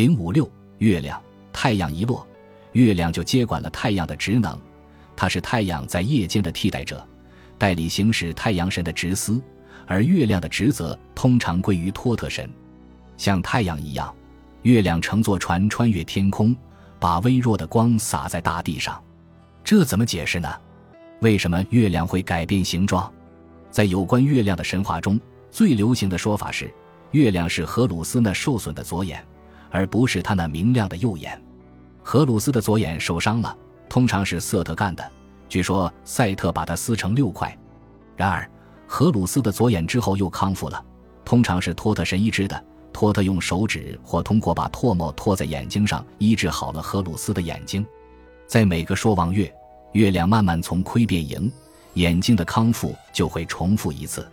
零五六月亮，太阳一落，月亮就接管了太阳的职能，它是太阳在夜间的替代者，代理行使太阳神的职司，而月亮的职责通常归于托特神。像太阳一样，月亮乘坐船穿越天空，把微弱的光洒在大地上。这怎么解释呢？为什么月亮会改变形状？在有关月亮的神话中，最流行的说法是，月亮是荷鲁斯那受损的左眼，而不是他那明亮的右眼。荷鲁斯的左眼受伤了，通常是瑟特干的。据说赛特把它撕成六块。然而，荷鲁斯的左眼之后又康复了，通常是托特神医治的。托特用手指或通过把唾沫拖在眼睛上医治好了荷鲁斯的眼睛。在每个朔望月，月亮慢慢从亏变盈。眼睛的康复就会重复一次，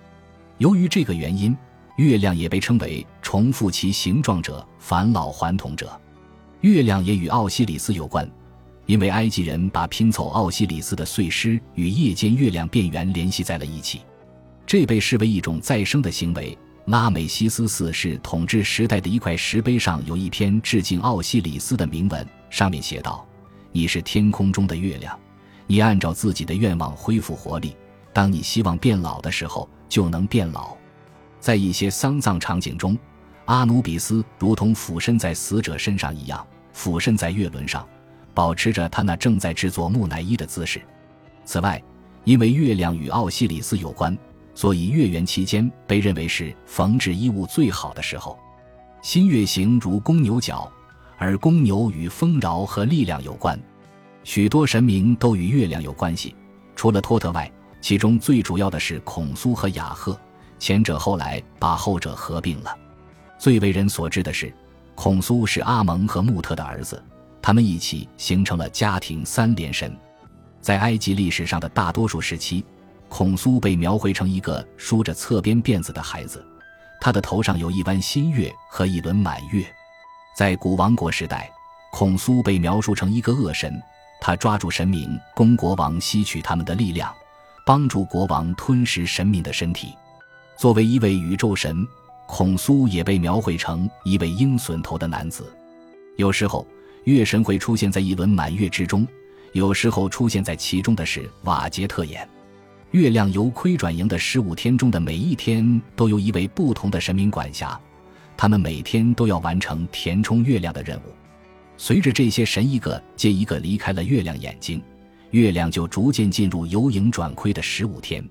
由于这个原因，月亮也被称为重复其形状者、返老还童者。月亮也与奥西里斯有关，因为埃及人把拼凑奥西里斯的碎尸与夜间月亮变圆联系在了一起，这被视为一种再生的行为。拉美西斯四世统治时代的一块石碑上有一篇致敬奥西里斯的铭文，上面写道：“你是天空中的月亮。”你按照自己的愿望恢复活力。当你希望变老的时候，就能变老。在一些丧葬场景中，阿努比斯如同俯身在死者身上一样，俯身在月轮上，保持着他那正在制作木乃伊的姿势。此外，因为月亮与奥西里斯有关，所以月圆期间被认为是缝制衣物最好的时候。新月形如公牛角，而公牛与丰饶和力量有关。许多神明都与月亮有关系，除了托特外，其中最主要的是孔苏和雅赫，前者后来把后者合并了。最为人所知的是，孔苏是阿蒙和穆特的儿子，他们一起形成了家庭三连神。在埃及历史上的大多数时期，孔苏被描绘成一个梳着侧边辫子的孩子，他的头上有一弯新月和一轮满月。在古王国时代，孔苏被描述成一个恶神。他抓住神明，供国王吸取他们的力量，帮助国王吞食神明的身体。作为一位宇宙神，孔苏也被描绘成一位鹰隼头的男子。有时候，月神会出现在一轮满月之中；有时候，出现在其中的是瓦杰特眼。月亮由亏转盈的十五天中的每一天，都由一位不同的神明管辖，他们每天都要完成填充月亮的任务。随着这些神一个接一个离开了月亮眼睛，月亮就逐渐进入由盈转亏的十五天。